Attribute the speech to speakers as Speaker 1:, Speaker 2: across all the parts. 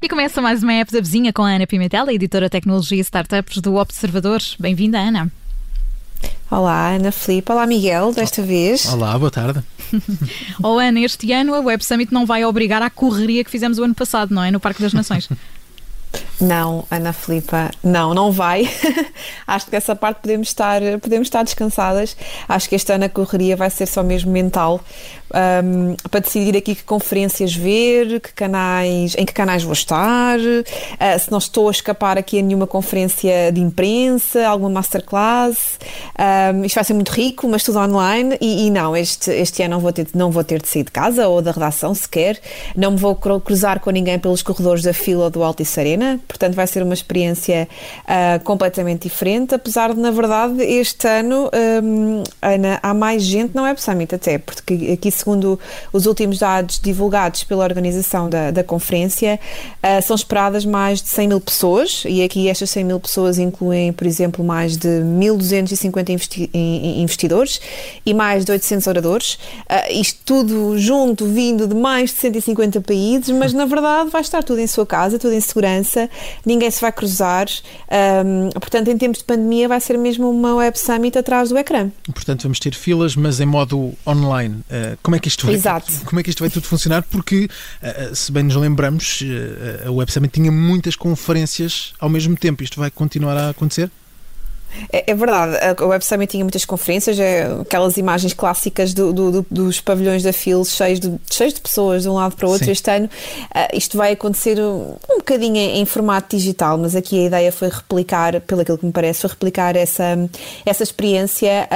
Speaker 1: E começa mais uma app da vizinha com a Ana Pimentel, a editora Tecnologia e Startups do Observador. Bem-vinda, Ana.
Speaker 2: Olá, Ana Filipe. Olá, Miguel, desta vez.
Speaker 3: Olá, boa tarde.
Speaker 1: oh, Ana, este ano a Web Summit não vai obrigar à correria que fizemos o ano passado, não é? No Parque das Nações.
Speaker 2: Não, Ana Filipa, não, não vai. Acho que dessa parte podemos estar, podemos estar descansadas. Acho que este ano a correria vai ser só mesmo mental um, para decidir aqui que conferências ver, que canais, em que canais vou estar, uh, se não estou a escapar aqui a nenhuma conferência de imprensa, alguma masterclass. Um, isto vai ser muito rico, mas tudo online. E, e, não, este, este ano não vou, ter, não vou ter de sair de casa ou da redação sequer. Não me vou cruzar com ninguém pelos corredores da fila do Altice Arena. Portanto, vai ser uma experiência uh, completamente diferente. Apesar de, na verdade, este ano um, Ana, há mais gente no Web Summit até, porque aqui segundo os últimos dados divulgados pela organização da, da conferência, uh, são esperadas mais de 100 mil pessoas, e aqui estas 100 mil pessoas incluem, por exemplo, mais de 1.250 investi investidores e mais de 800 oradores. Uh, isto tudo junto, vindo de mais de 150 países, mas na verdade vai estar tudo em sua casa, tudo em segurança, ninguém se vai cruzar. Um, portanto, em tempos de pandemia, vai ser mesmo uma Web Summit atrás do ecrã.
Speaker 3: Portanto, vamos ter filas, mas em modo online. Uh, como é que isto vai,
Speaker 2: Exato.
Speaker 3: Como é que isto vai tudo funcionar? Porque, uh, se bem nos lembramos, uh, a Web Summit tinha muitas conferências ao mesmo tempo. Isto vai continuar a acontecer?
Speaker 2: É, é, verdade, a Web Summit tinha muitas conferências, é, aquelas imagens clássicas do, do, do, dos pavilhões da FIL cheios de, cheios de pessoas de um lado para o outro. Sim. Este ano uh, isto vai acontecer um, um bocadinho em, em, formato digital, mas aqui a ideia foi replicar, pelo aquilo que me parece, foi replicar essa, essa experiência,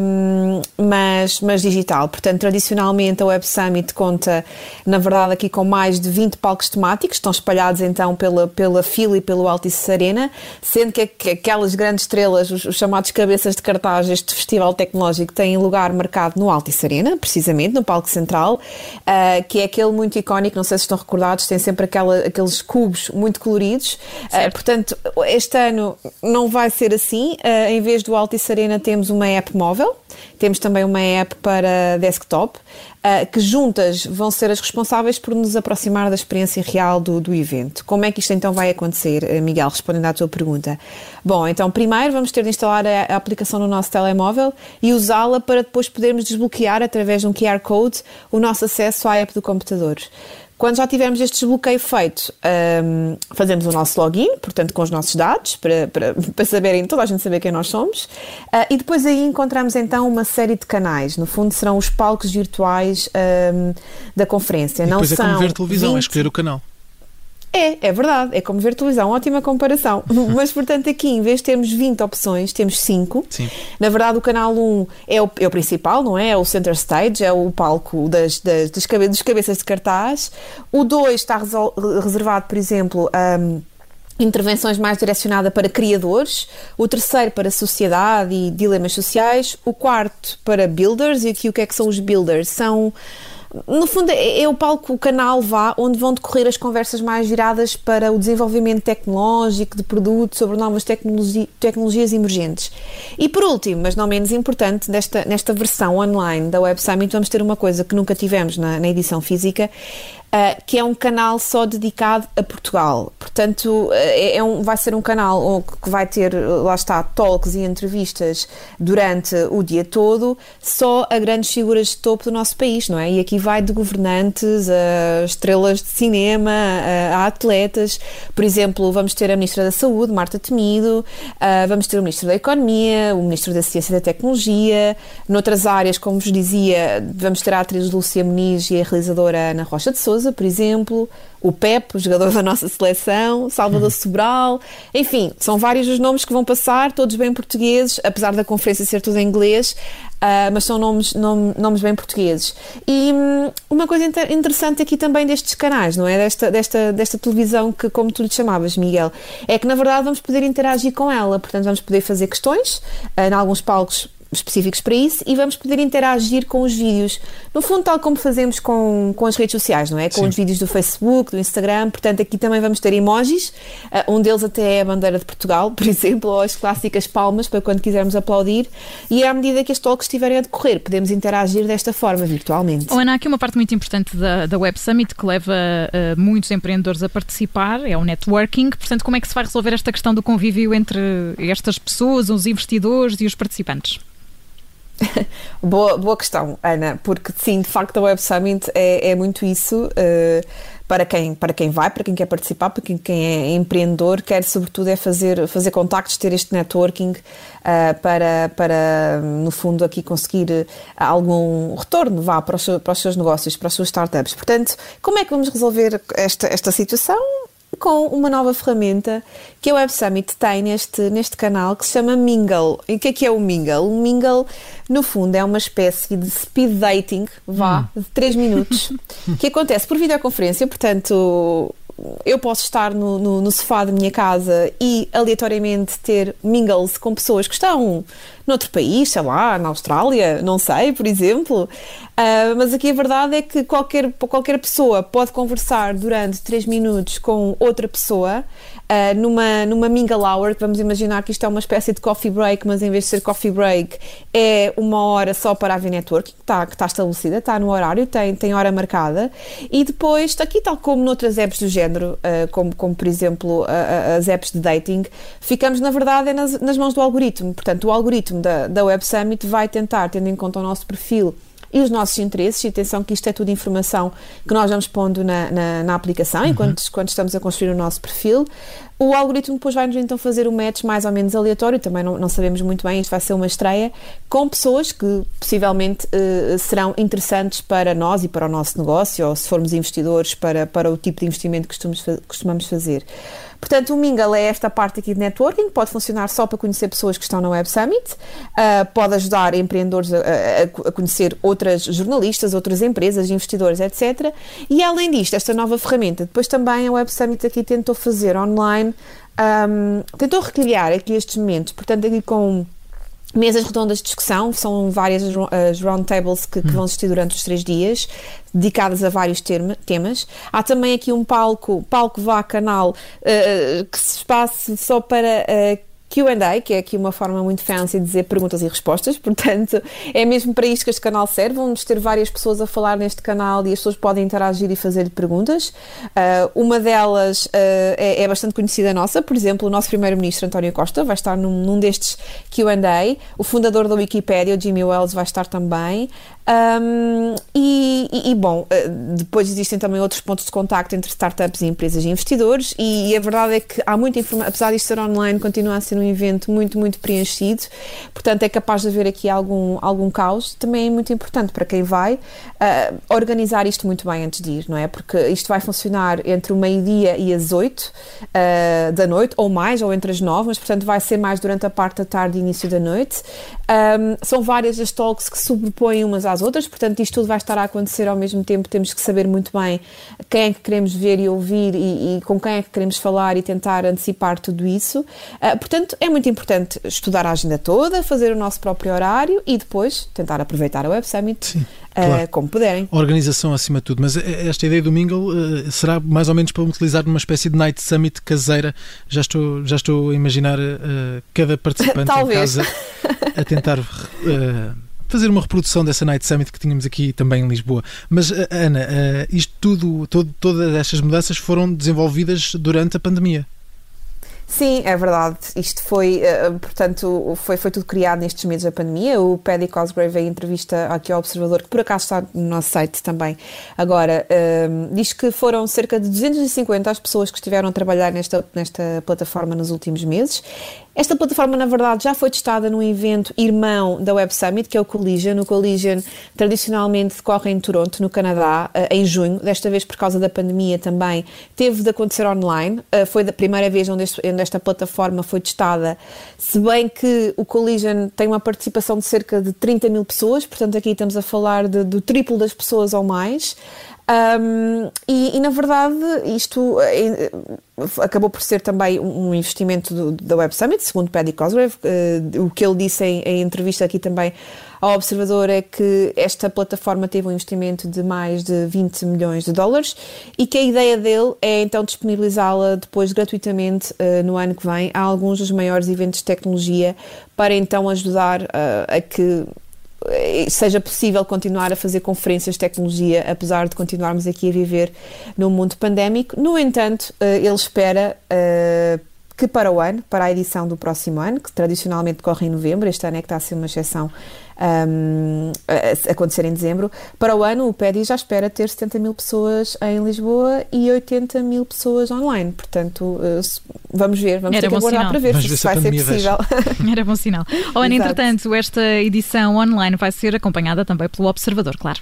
Speaker 2: um, mas, mas digital. Portanto, tradicionalmente a Web Summit conta, na verdade, aqui com mais de 20 palcos temáticos, estão espalhados então pela, pela FIL e pelo Altice Arena, sendo que, que aquelas grandes estrelas os, os, chamados cabeças de cartaz deste festival tecnológico têm lugar marcado no Altice Arena, precisamente, no palco central, uh, que é aquele muito icónico, não sei se estão recordados, tem sempre aquela, aqueles cubos muito coloridos. Uh, portanto, este ano não vai ser assim. Uh, em vez do Altice Arena temos uma app móvel, temos também uma app para desktop, uh, que juntas vão ser as responsáveis por nos aproximar da experiência real do, do evento. Como é que isto então vai acontecer, eh, Miguel, respondendo à tua pergunta? Bom, então primeiro vamos ter de instalar a, a aplicação no nosso telemóvel e usá-la para depois podermos desbloquear através de um QR Code o nosso acesso à app do computador. Quando já tivermos este desbloqueio feito, um, fazemos o nosso login, portanto, com os nossos dados, para, para, para saberem, toda a gente saber quem nós somos, uh, e depois aí encontramos então uma série de canais. No fundo, serão os palcos virtuais um, da conferência.
Speaker 3: E depois
Speaker 2: Não
Speaker 3: é
Speaker 2: são
Speaker 3: como ver televisão,
Speaker 2: 20...
Speaker 3: é escolher o canal.
Speaker 2: É, é verdade, é como ver televisão, ótima comparação. Mas, portanto, aqui, em vez de termos 20 opções, temos 5.
Speaker 3: Sim.
Speaker 2: Na verdade, o canal 1 é o, é o principal, não é? É o center stage, é o palco das, das, cabe, dos cabeças de cartaz. O 2 está reservado, por exemplo, a. Um, intervenções mais direcionadas para criadores, o terceiro para sociedade e dilemas sociais, o quarto para builders, e aqui o que é que são os builders? São no fundo, é, é, o palco, o canal vá, onde vão decorrer as conversas mais viradas para o desenvolvimento tecnológico de produtos sobre novas tecnologi tecnologias emergentes. E por último, mas não menos importante, nesta, nesta versão online da Web Summit, vamos ter uma coisa que nunca tivemos na, na edição física, Uh, que é um canal só dedicado a Portugal. Portanto, uh, é um, vai ser um canal que vai ter, lá está, talks e entrevistas durante o dia todo, só a grandes figuras de topo do nosso país, não é? E aqui vai de governantes a estrelas de cinema, a atletas. Por exemplo, vamos ter a Ministra da Saúde, Marta Temido, uh, vamos ter o Ministro da Economia, o Ministro da Ciência e da Tecnologia. Noutras áreas, como vos dizia, vamos ter a atriz Lúcia Muniz e a realizadora Ana Rocha de Souza Souza, por exemplo, o Pep, o jogador da nossa seleção, Salvador uhum. Sobral, enfim, são vários os nomes que vão passar, todos bem portugueses, apesar da conferência ser tudo em inglês, uh, mas são nomes, nome, nomes bem portugueses. E um, uma coisa inter interessante aqui também destes canais, não é? Desta, desta, desta televisão que, como tu lhe chamavas, Miguel, é que na verdade vamos poder interagir com ela, portanto vamos poder fazer questões, uh, em alguns palcos específicos para isso e vamos poder interagir com os vídeos. No fundo, tal como fazemos com, com as redes sociais, não é? Com Sim. os vídeos do Facebook, do Instagram. Portanto, aqui também vamos ter emojis. Uh, um deles até é a bandeira de Portugal, por exemplo, ou as clássicas palmas para quando quisermos aplaudir. E à medida que as talks estiverem a decorrer, podemos interagir desta forma, virtualmente.
Speaker 1: Oh, Ana, há aqui uma parte muito importante da, da Web Summit que leva uh, muitos empreendedores a participar, é o networking. Portanto, como é que se vai resolver esta questão do convívio entre estas pessoas, os investidores e os participantes?
Speaker 2: boa, boa questão, Ana, porque sim, de facto a Web Summit é, é muito isso. Uh, para quem, para quem vai, para quem quer participar, para quem, quem é empreendedor, quer sobretudo é fazer, fazer contactos, ter este networking uh, para, para, no fundo, aqui conseguir algum retorno vá, para, os, para os seus negócios, para as suas startups. Portanto, como é que vamos resolver esta, esta situação? Com uma nova ferramenta que a Web Summit tem neste, neste canal que se chama Mingle. E o que é que é o Mingle? O Mingle, no fundo, é uma espécie de speed dating, vá, hum. de 3 minutos, que acontece por videoconferência, portanto, eu posso estar no, no, no, sofá da minha casa e aleatoriamente ter mingles com pessoas que estão noutro país, sei lá, na Austrália, não sei, por exemplo. Uh, mas aqui a verdade é que qualquer, qualquer pessoa pode conversar durante 3 minutos com outra pessoa uh, numa, numa mingle hour, que vamos imaginar que isto é uma espécie de coffee break, mas em vez de ser coffee break, é uma hora só para haver networking, que está, que está estabelecida, está no horário, tem, tem hora marcada, e depois, aqui tal como noutras apps do género, uh, como, como por exemplo as apps de dating, ficamos na verdade é nas, nas mãos do algoritmo, portanto o algoritmo da, da Web Summit vai tentar, tendo em conta o nosso perfil e os nossos interesses, e atenção que isto é tudo informação que nós vamos pondo na, na, na aplicação uhum. enquanto quando estamos a construir o nosso perfil. O algoritmo depois vai-nos então fazer um match mais ou menos aleatório, também não, não, sabemos muito bem, isto vai ser uma estreia, com pessoas que possivelmente uh, serão interessantes para nós e para o nosso negócio, ou se formos investidores, para, para o tipo de investimento que costumamos, costumamos fazer. Portanto, o Mingle é esta parte aqui de networking, pode funcionar só para conhecer pessoas que estão na Web Summit, uh, pode ajudar empreendedores a, a, a, conhecer outras jornalistas, outras empresas, investidores, etc. E além disto, esta nova ferramenta, depois também a Web Summit aqui tentou fazer online, um, tentou recriar aqui estes momentos, portanto, aqui com mesas redondas de discussão, são várias as roundtables que, que, vão existir durante os três dias, dedicadas a vários temas. Há também aqui um palco, palco vá canal, uh, que se espaço só para uh, QA, que é aqui uma forma muito fancy de dizer perguntas e respostas, portanto, é mesmo para isto que este canal serve. Vamos ter várias pessoas a falar neste canal e as pessoas podem interagir e fazer perguntas. Uh, uma delas uh, é, é, bastante conhecida nossa, por exemplo, o nosso Primeiro-Ministro António Costa vai estar num, num destes QA. O fundador da Wikipédia, o Jimmy Wells, vai estar também. Um, e, e, bom, eh, depois existem também outros pontos de contacto entre startups e empresas e investidores, e, a verdade é que há muita informação, apesar disto ser online, continua a ser um evento muito, muito preenchido, portanto é capaz de haver aqui algum, algum caos. Também é muito importante para quem vai uh, organizar isto muito bem antes de ir, não é? Porque isto vai funcionar entre o meio-dia e as 8 uh, da noite, ou mais, ou entre as 9, mas portanto vai ser mais durante a parte da tarde e início da noite. Um, são várias as talks que sobrepõem umas às às outras, portanto, isto tudo vai estar a acontecer ao mesmo tempo. Temos que saber muito bem quem é que queremos ver e ouvir e, e com quem é que queremos falar e tentar antecipar tudo isso. Uh, portanto, é muito importante estudar a agenda toda, fazer o nosso próprio horário e depois tentar aproveitar a Web Summit. Sim. Ah, claro. como puderem.
Speaker 3: Organização acima de tudo. Mas esta ideia do Mingle uh, será mais ou menos para utilizar numa espécie de Night Summit caseira. Já estou, já estou a imaginar cada participante em casa a tentar fazer uma reprodução dessa Night Summit que tínhamos aqui também em Lisboa. Mas, eh, Ana, eh, isto tudo, todo, todas estas mudanças foram desenvolvidas durante a pandemia.
Speaker 2: Sim, é verdade. Isto foi, uh, portanto, foi, foi tudo criado nestes meses da pandemia. O Paddy Cosgrave, em entrevista aqui ao Observador, que por acaso está no nosso site também agora, uh, diz que foram cerca de 250 as pessoas que estiveram a trabalhar nesta, nesta plataforma nos últimos meses. Esta plataforma, na verdade, já foi testada num evento irmão da Web Summit, que é o Collision. O Collision tradicionalmente decorre em Toronto, no Canadá, eh, em junho. Desta vez, por causa da pandemia, também teve de acontecer online. Eh, foi a primeira vez onde, esta plataforma foi testada, se bem que o Collision tem uma participação de cerca de 30 mil pessoas, portanto, aqui estamos a falar de, do triplo das pessoas ou mais. Um, e, e, na verdade, isto é, acabou por ser também um investimento da Web Summit, segundo Paddy Cosgrave. Uh, o que ele disse em, em, entrevista aqui também ao Observador é que esta plataforma teve um investimento de mais de 20 milhões de dólares e que a ideia dele é então disponibilizá-la depois gratuitamente uh, no ano que vem a alguns dos maiores eventos de tecnologia para então ajudar a que eh, seja possível continuar a fazer conferências de tecnologia, apesar de continuarmos aqui a viver num mundo pandémico. No entanto, eh, ele espera eh, que para o ano, para a edição do próximo ano, que tradicionalmente corre em novembro, este ano é que está a ser uma exceção um, a acontecer em dezembro. Para o ano, o PEDI já espera ter 70 mil pessoas em Lisboa e 80 mil pessoas online. Portanto, uh, vamos ver, vamos Era ter que aguardar sinal. para ver vamos se isso vai ser possível.
Speaker 1: Era bom sinal. Oh, Ana, entretanto, esta edição online vai ser acompanhada também pelo Observador, claro.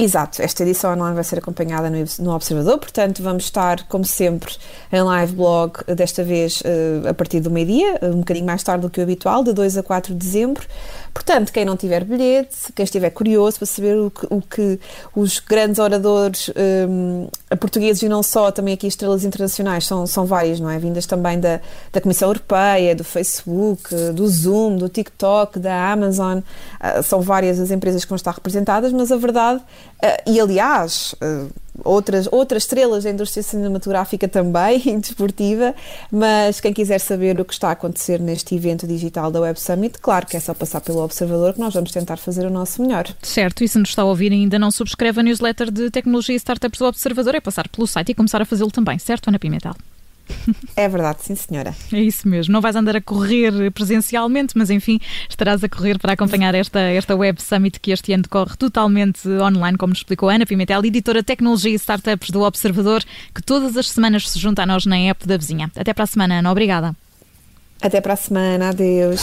Speaker 2: Exato, esta edição online vai ser acompanhada no, Observador, portanto vamos estar, como sempre, em live blog, desta vez uh, a partir do meio-dia, um bocadinho mais tarde do que o habitual, de 2 a 4 de dezembro. Portanto, quem não tiver bilhete, quem estiver curioso para saber o que, o que os grandes oradores um, portugueses e não só, também aqui estrelas internacionais, são, são várias, não é? Vindas também da, da Comissão Europeia, do Facebook, do Zoom, do TikTok, da Amazon, uh, são várias as empresas que vão estar representadas, mas a verdade, uh, e aliás, uh, outras, outras estrelas da indústria cinematográfica também desportiva, mas quem quiser saber o que está a acontecer neste evento digital da Web Summit, claro que é só passar pelo Observador que nós vamos tentar fazer o nosso melhor.
Speaker 1: Certo, e se nos está a ouvir e ainda não subscreve a newsletter de tecnologia e startups do Observador, é passar pelo site e começar a fazê-lo também, certo, Ana Pimentel?
Speaker 2: É verdade, sim, senhora.
Speaker 1: É isso mesmo. Não vais andar a correr presencialmente, mas enfim, estarás a correr para acompanhar esta, esta Web Summit que este ano decorre totalmente online, como nos explicou Ana Pimentel, editora Tecnologia e Startups do Observador, que todas as semanas se junta a nós na app da vizinha. Até para a semana, Ana. Obrigada.
Speaker 2: Até para a semana. Adeus.